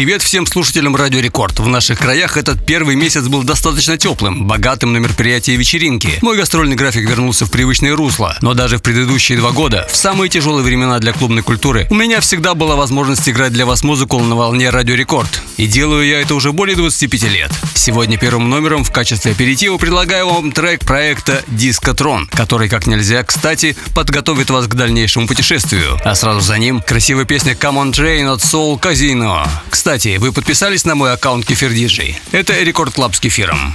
Привет всем слушателям Радио Рекорд. В наших краях этот первый месяц был достаточно теплым, богатым на мероприятия и вечеринки. Мой гастрольный график вернулся в привычное русло. Но даже в предыдущие два года, в самые тяжелые времена для клубной культуры, у меня всегда была возможность играть для вас музыку на волне Радио Рекорд. И делаю я это уже более 25 лет. Сегодня первым номером в качестве аперитива предлагаю вам трек проекта Дискотрон, который как нельзя, кстати, подготовит вас к дальнейшему путешествию. А сразу за ним красивая песня Come on Train от Soul Casino. Кстати, вы подписались на мой аккаунт Кефир Диджей? Это Record Club с Кефиром.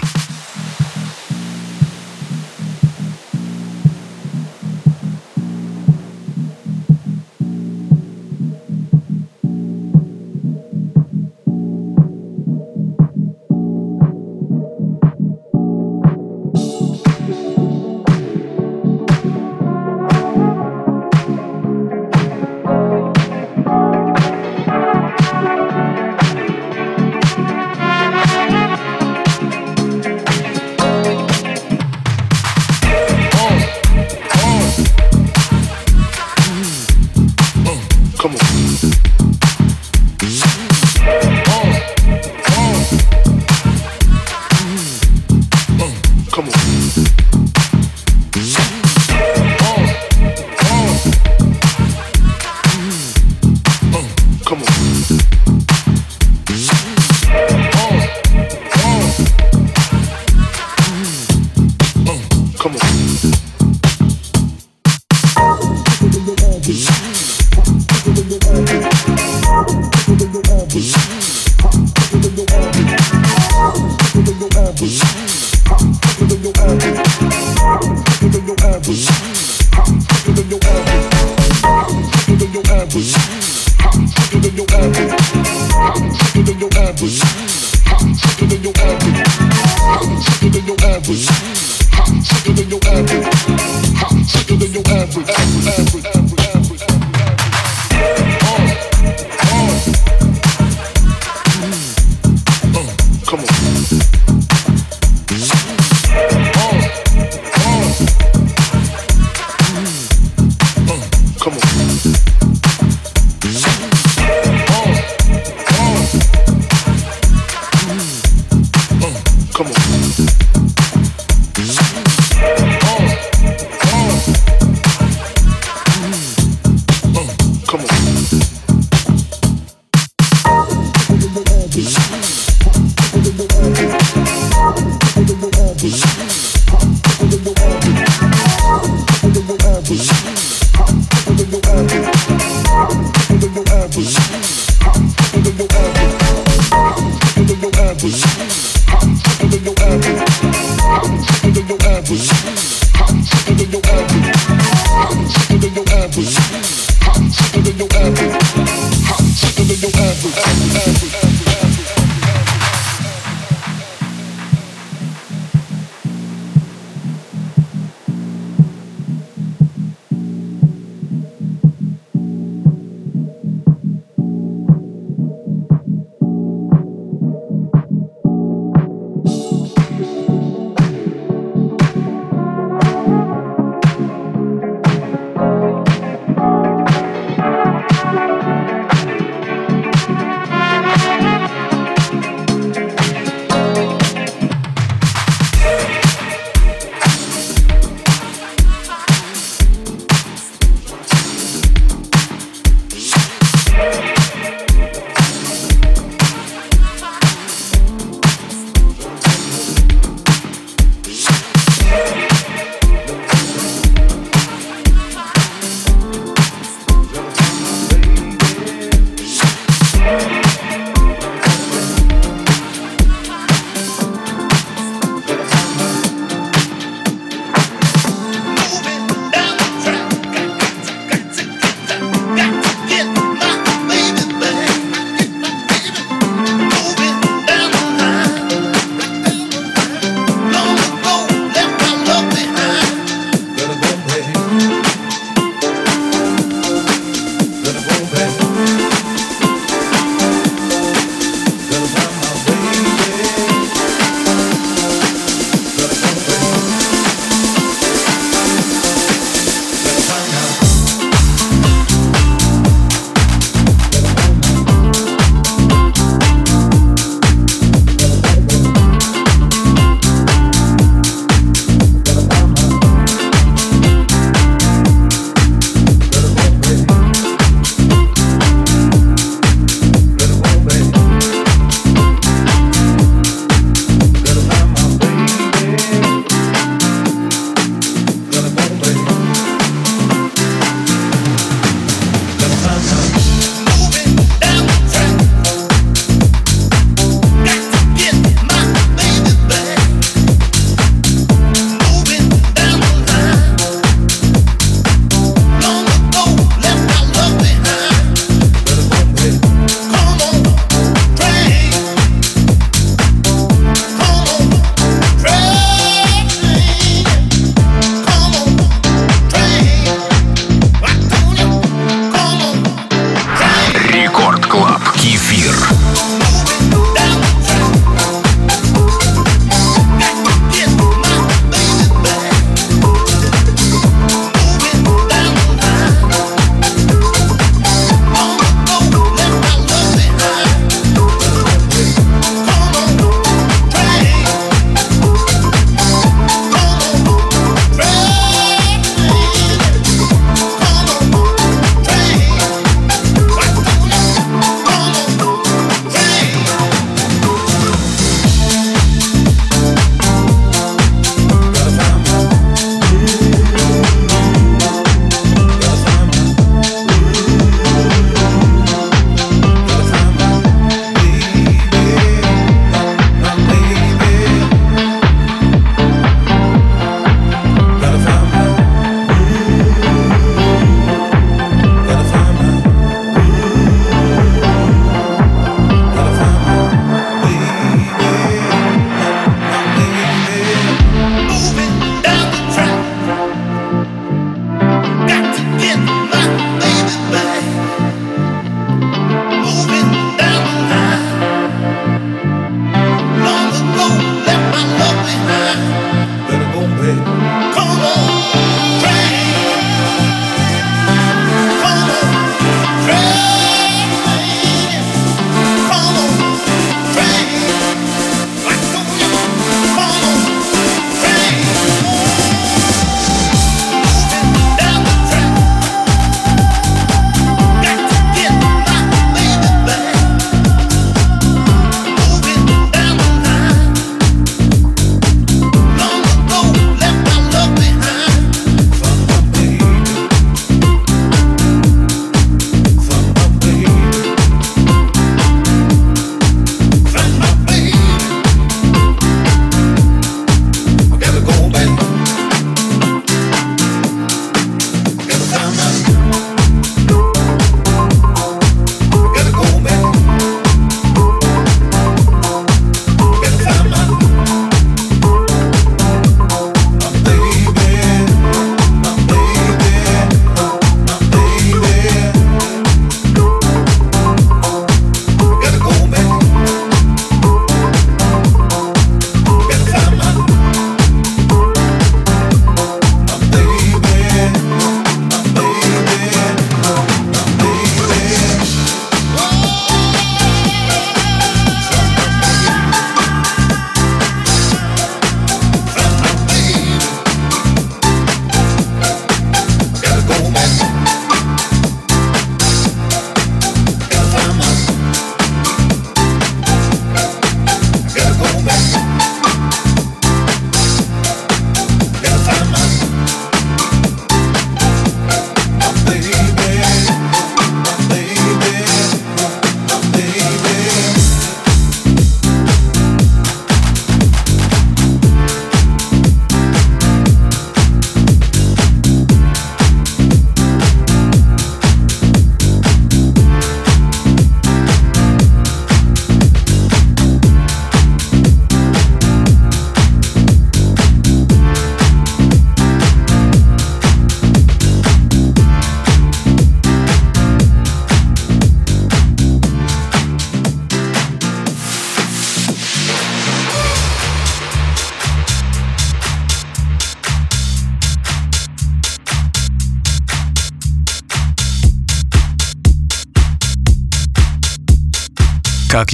than your average. average.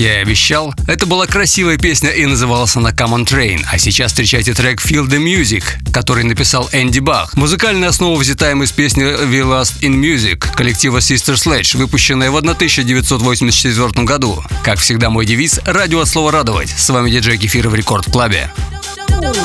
Я и обещал, это была красивая песня и называлась она Come on Train, а сейчас встречайте трек Feel the Music, который написал Энди Бах. Музыкальная основа взята им из песни We Last in Music коллектива Sister Sledge, выпущенная в 1984 году. Как всегда мой девиз – радио от слова радовать. С вами диджей Кефир в Рекорд Клабе. Рекорд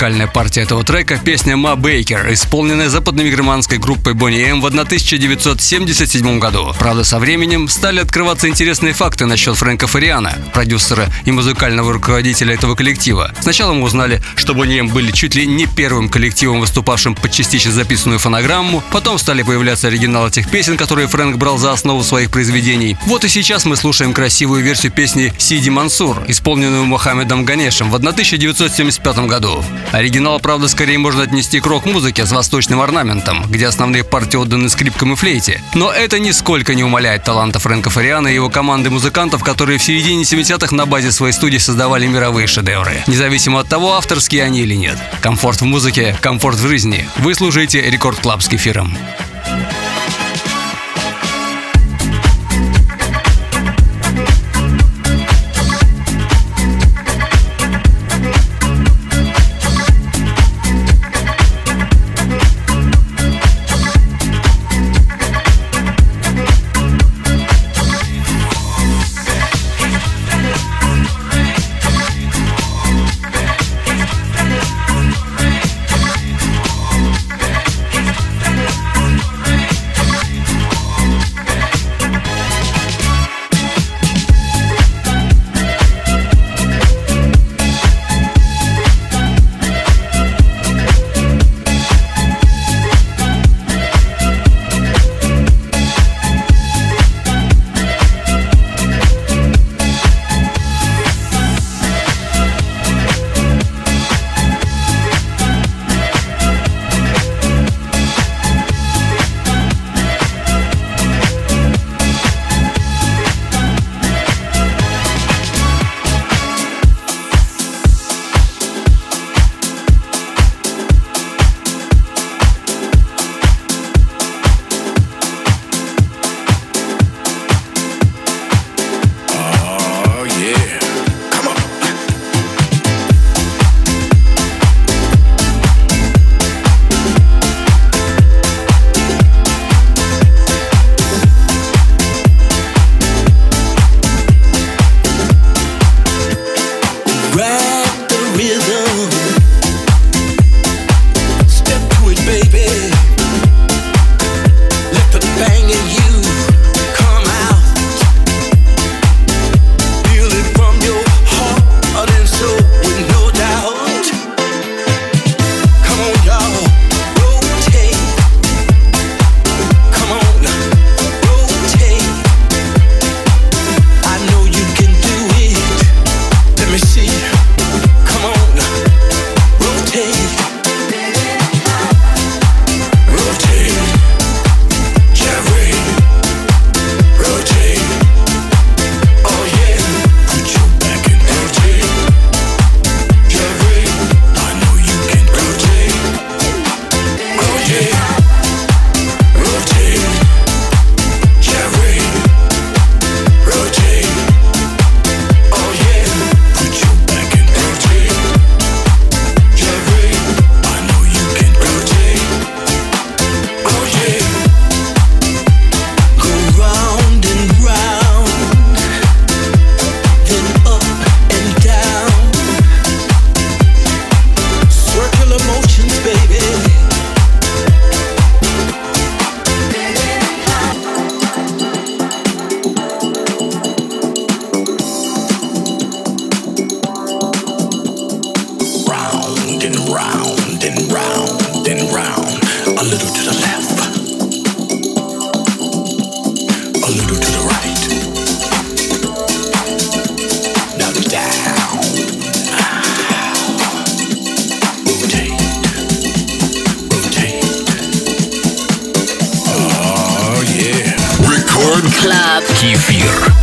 Музыкальная партия этого трека – песня «Ма Бейкер», исполненная западно-мигроманской группой Бонни М в 1977 году. Правда, со временем стали открываться интересные факты насчет Фрэнка Фариана, продюсера и музыкального руководителя этого коллектива. Сначала мы узнали, что Бонни М были чуть ли не первым коллективом, выступавшим под частично записанную фонограмму, потом стали появляться оригиналы тех песен, которые Фрэнк брал за основу своих произведений. Вот и сейчас мы слушаем красивую версию песни «Сиди Мансур», исполненную Мухаммедом Ганешем в 1975 году. Оригинал, правда, скорее можно отнести к рок-музыке с восточным орнаментом, где основные партии отданы скрипкам и флейте. Но это нисколько не умаляет таланта Фрэнка Фариана и его команды музыкантов, которые в середине 70-х на базе своей студии создавали мировые шедевры. Независимо от того, авторские они или нет. Комфорт в музыке, комфорт в жизни. Вы слушаете Record Club с Кефиром. Кефир.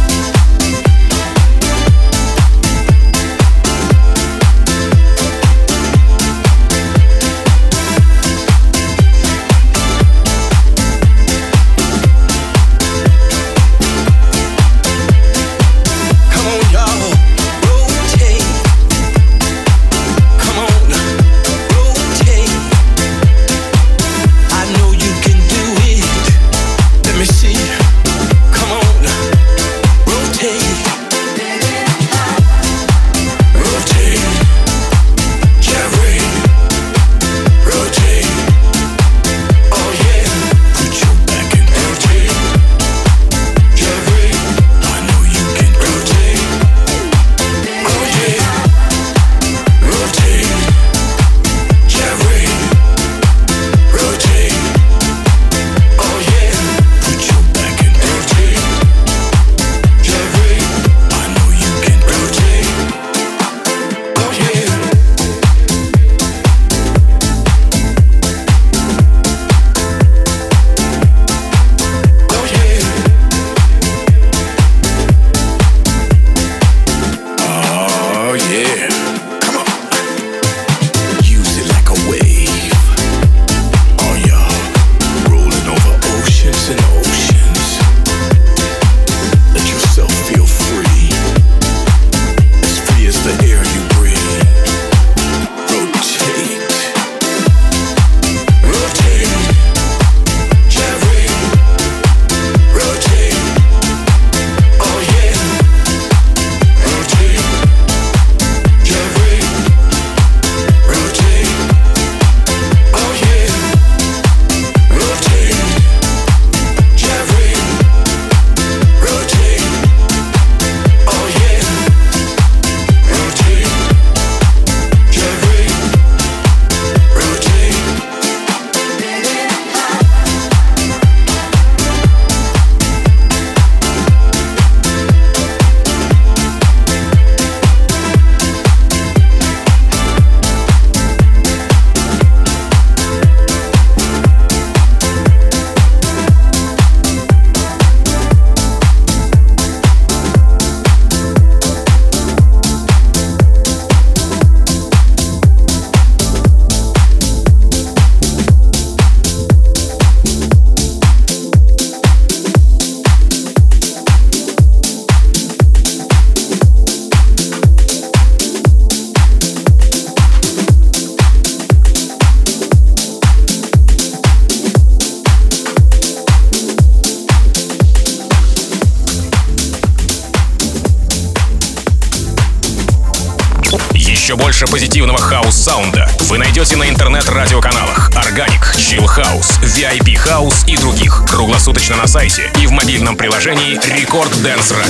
Dance Radio.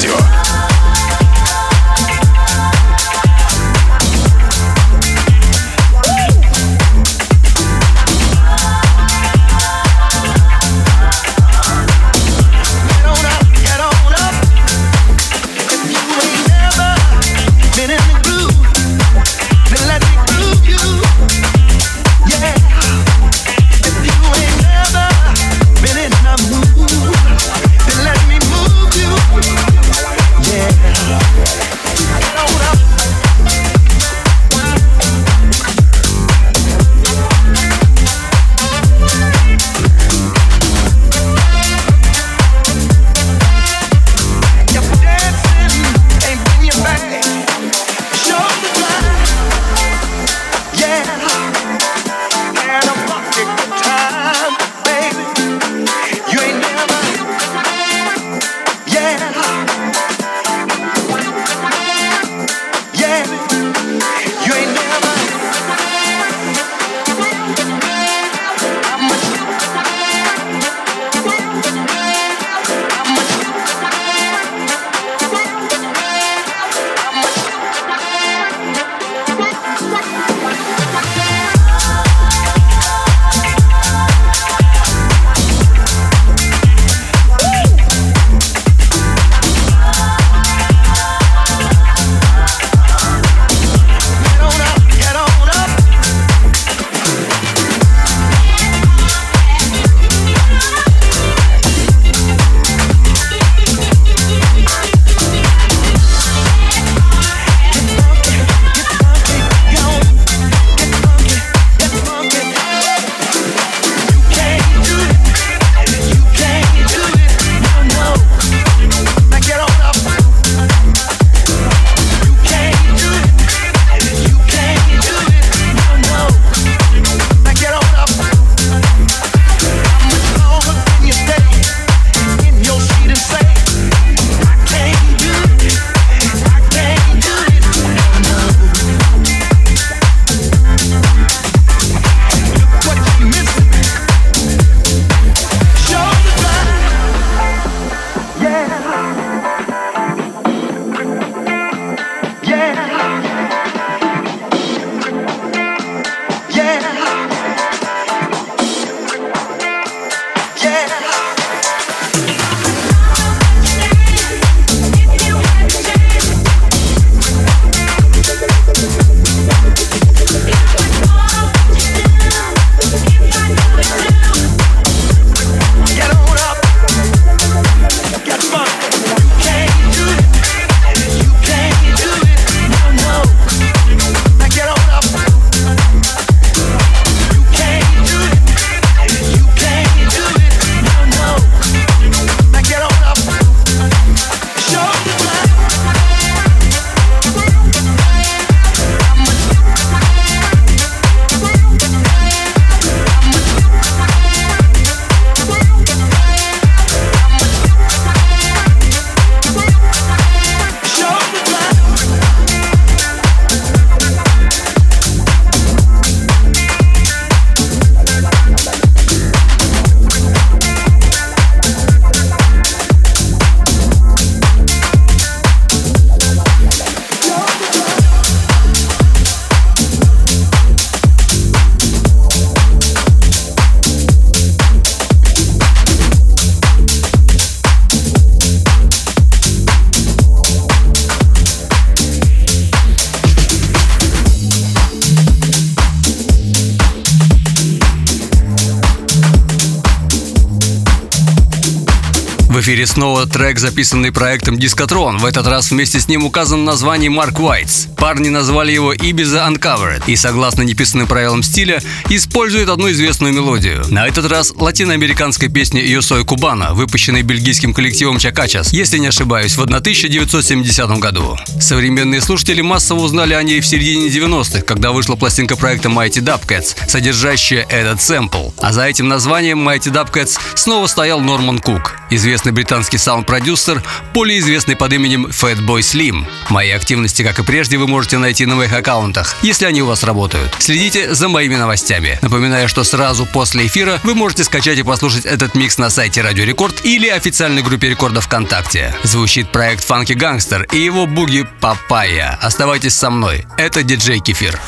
Эфире снова трек, записанный проектом Дискотрон. В этот раз вместе с ним указано название Марк Уайтс. Парни назвали его Ibiza Uncovered и, согласно неписанным правилам стиля, использует одну известную мелодию. На этот раз латиноамериканская песня «Yo soy Cubana», выпущенная бельгийским коллективом Чакачас, если не ошибаюсь, в 1970 году. Современные слушатели массово узнали о ней в середине 90-х, когда вышла пластинка проекта Mighty Dubcats, содержащая этот сэмпл. А за этим названием Mighty Dubcats снова стоял Норман Кук, известный британский саунд-продюсер, более известный под именем Fatboy Slim. Мои активности, как и прежде, вы можете найти на моих аккаунтах, если они у вас работают. Следите за моими новостями. Напоминаю, что сразу после эфира вы можете скачать и послушать этот микс на сайте Радио Рекорд или официальной группе Рекорда ВКонтакте. Звучит проект Funky Gangster и его Boogie Papaya. Оставайтесь со мной. Это диджей Кефир.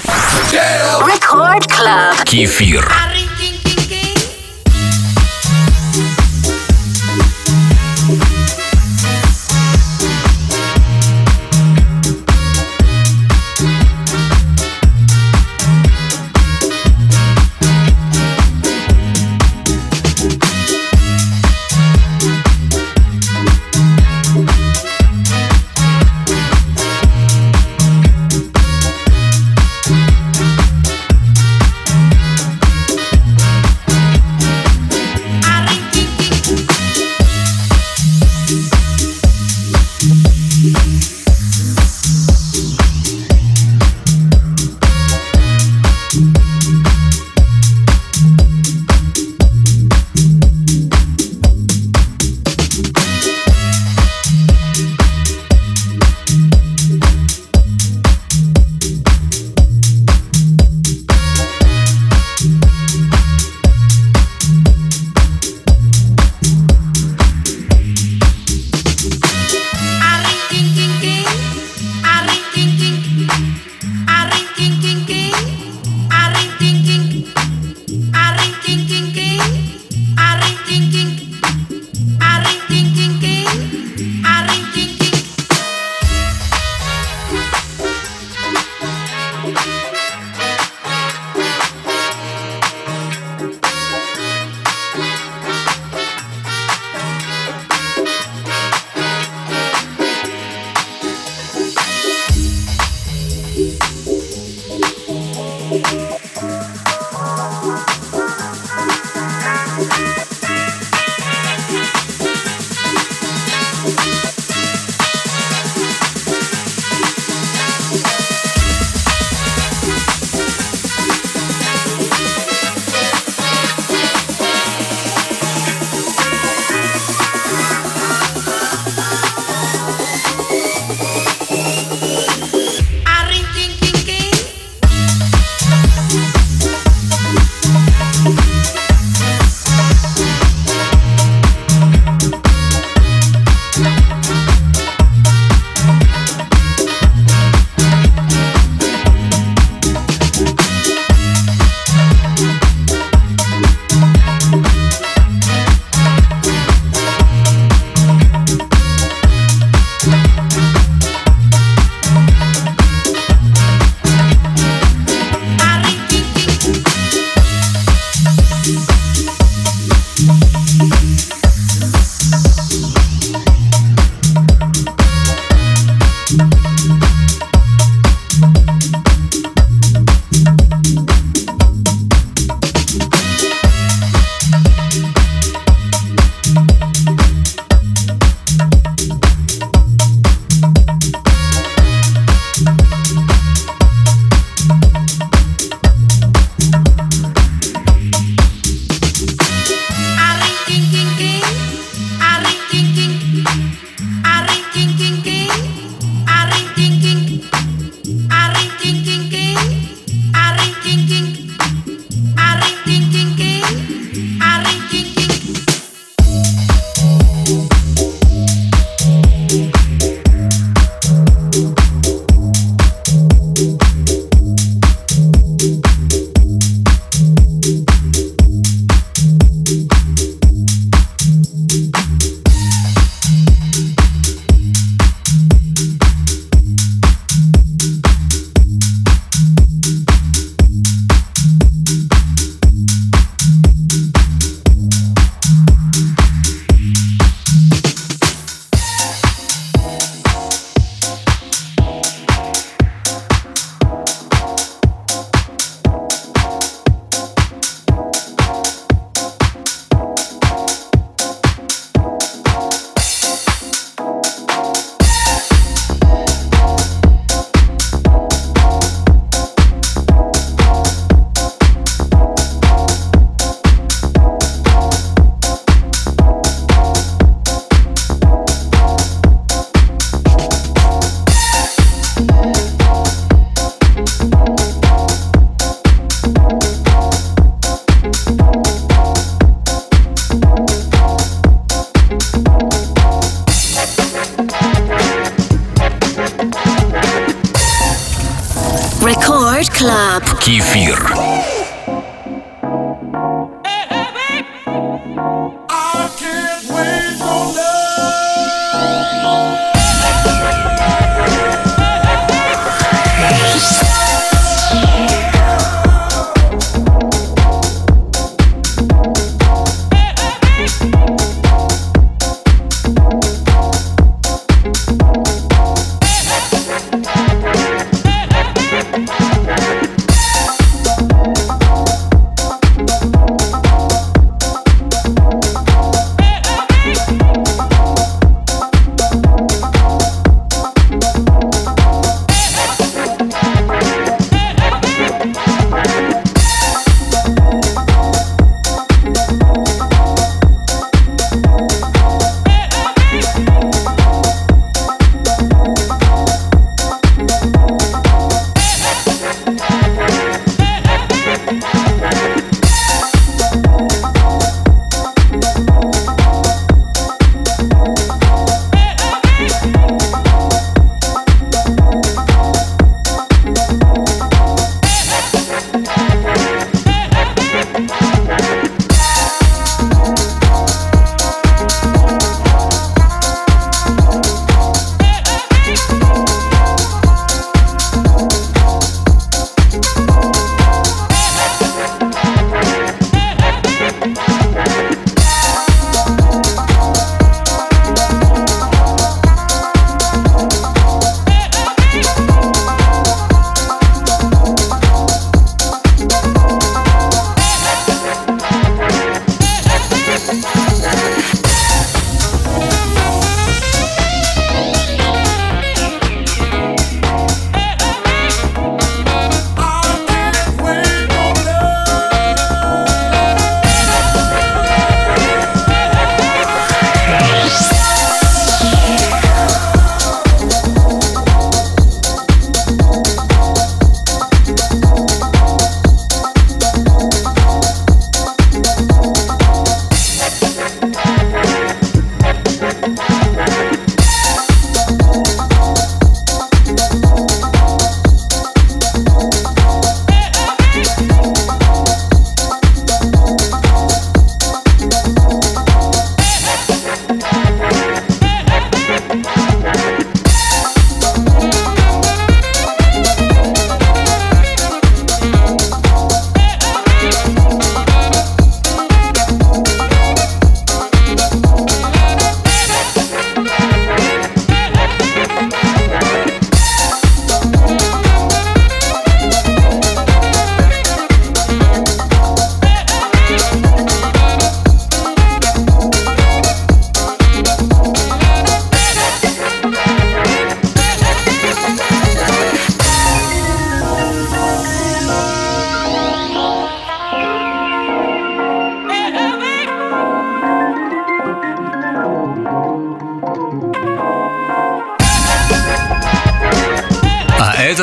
Record Club. Кефир.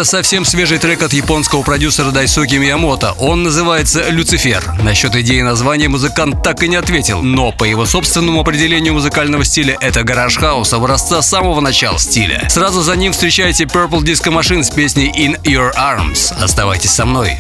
Совсем свежий трек от японского продюсера Дайсуки Миямото. Он называется «Люцифер». Насчет идеи названия музыкант так и не ответил, но по его собственному определению музыкального стиля это гараж хаус образца самого начала стиля. Сразу за ним встречайте Purple Disco Machine с песней «In Your Arms». Оставайтесь со мной.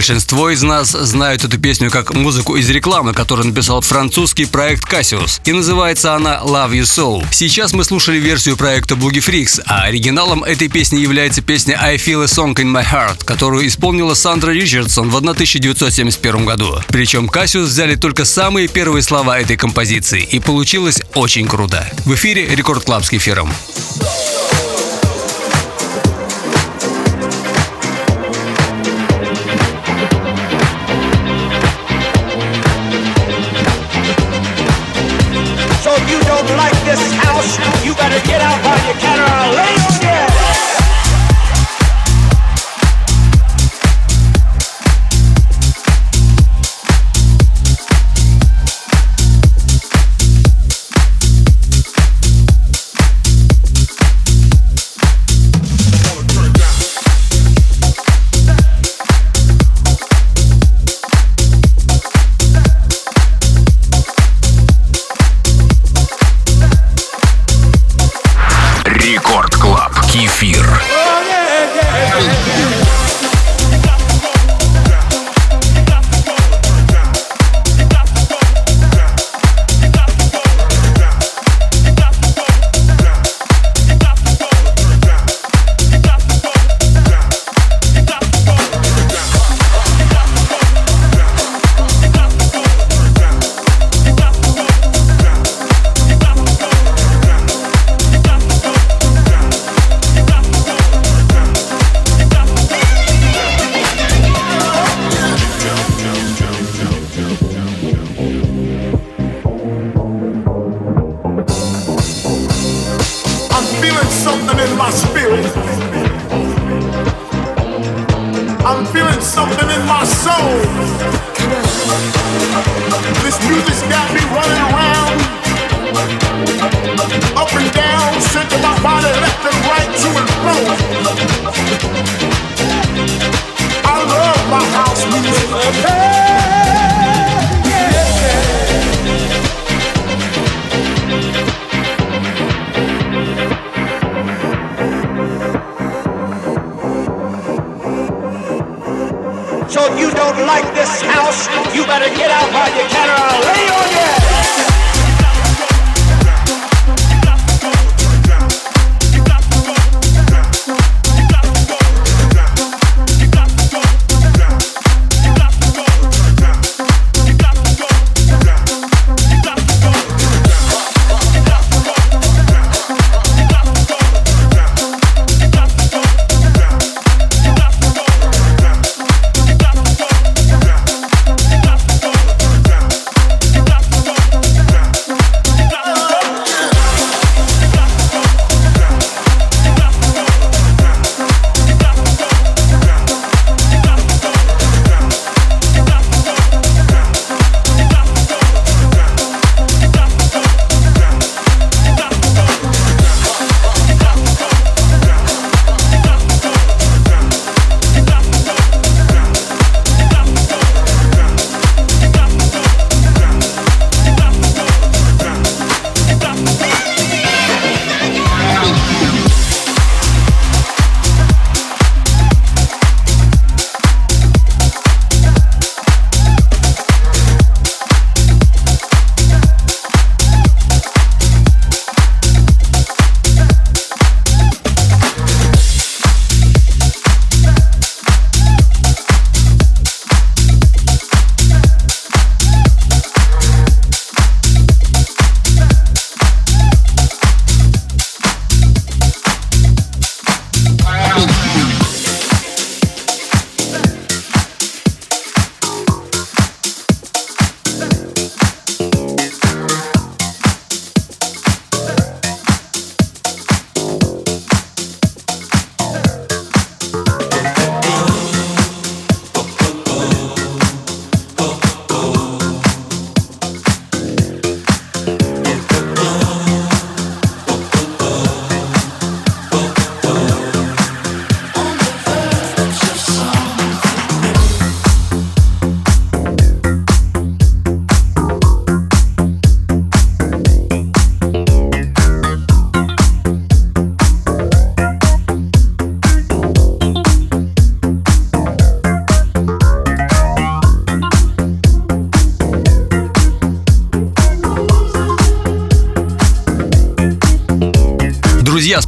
Большинство из нас знают эту песню как музыку из рекламы, которую написал французский проект Cassius. И называется она Love You So. Сейчас мы слушали версию проекта Boogie Freaks, а оригиналом этой песни является песня I Feel a Song in My Heart, которую исполнила Сандра Ричардсон в 1971 году. Причем Cassius взяли только самые первые слова этой композиции, и получилось очень круто. В эфире Record Club с Кефиром.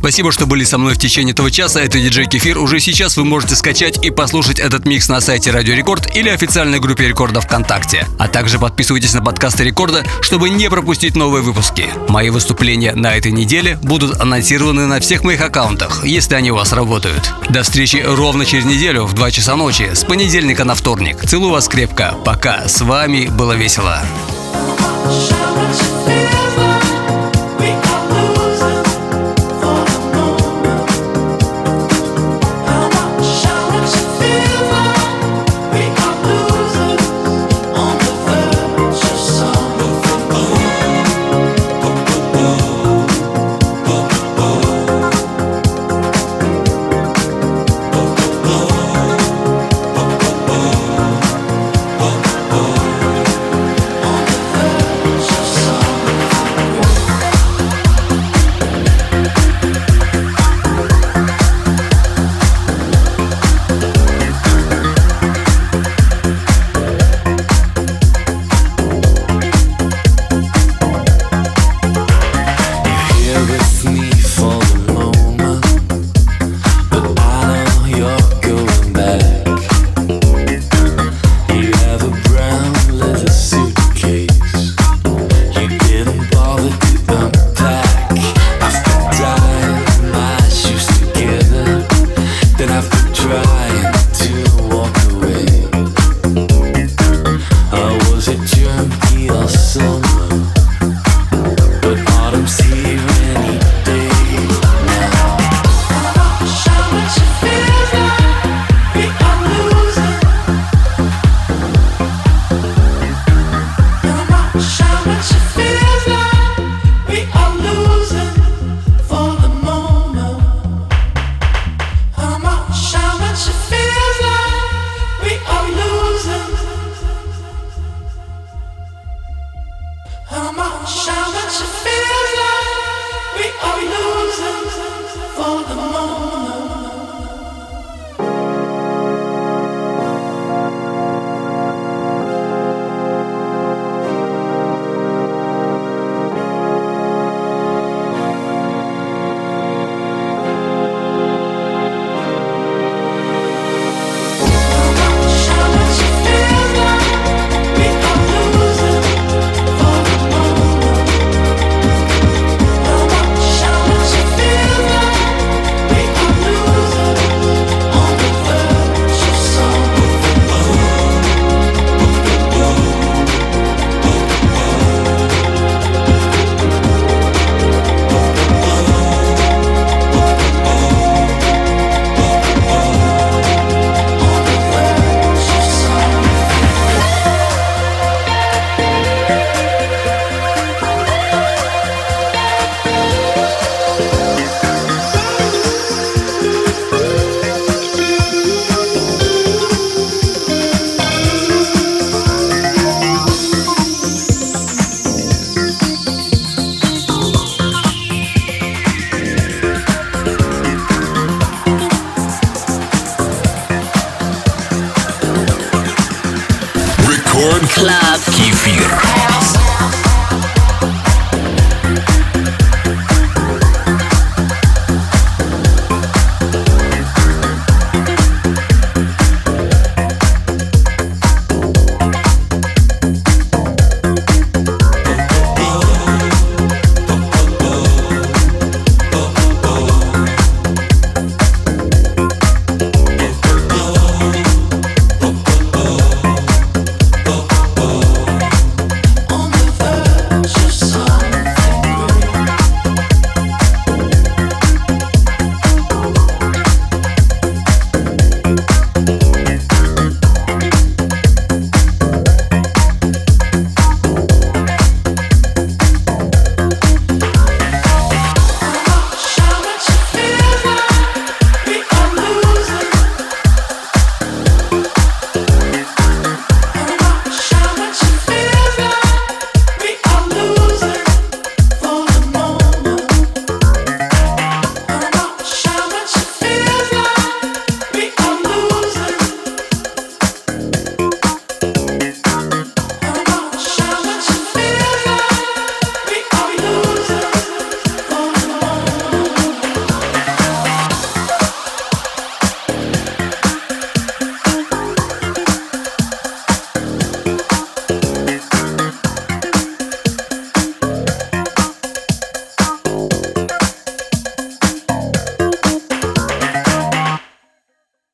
Спасибо, что были со мной в течение этого часа. Это диджей Кефир. Уже сейчас вы можете скачать и послушать этот микс на сайте Радио Рекорд или официальной группе Рекорда ВКонтакте. А также подписывайтесь на подкасты Рекорда, чтобы не пропустить новые выпуски. Мои выступления на этой неделе будут анонсированы на всех моих аккаунтах, если они у вас работают. До встречи ровно через неделю в 2 часа ночи, с понедельника на вторник. Целую вас крепко. Пока. С вами было весело. Just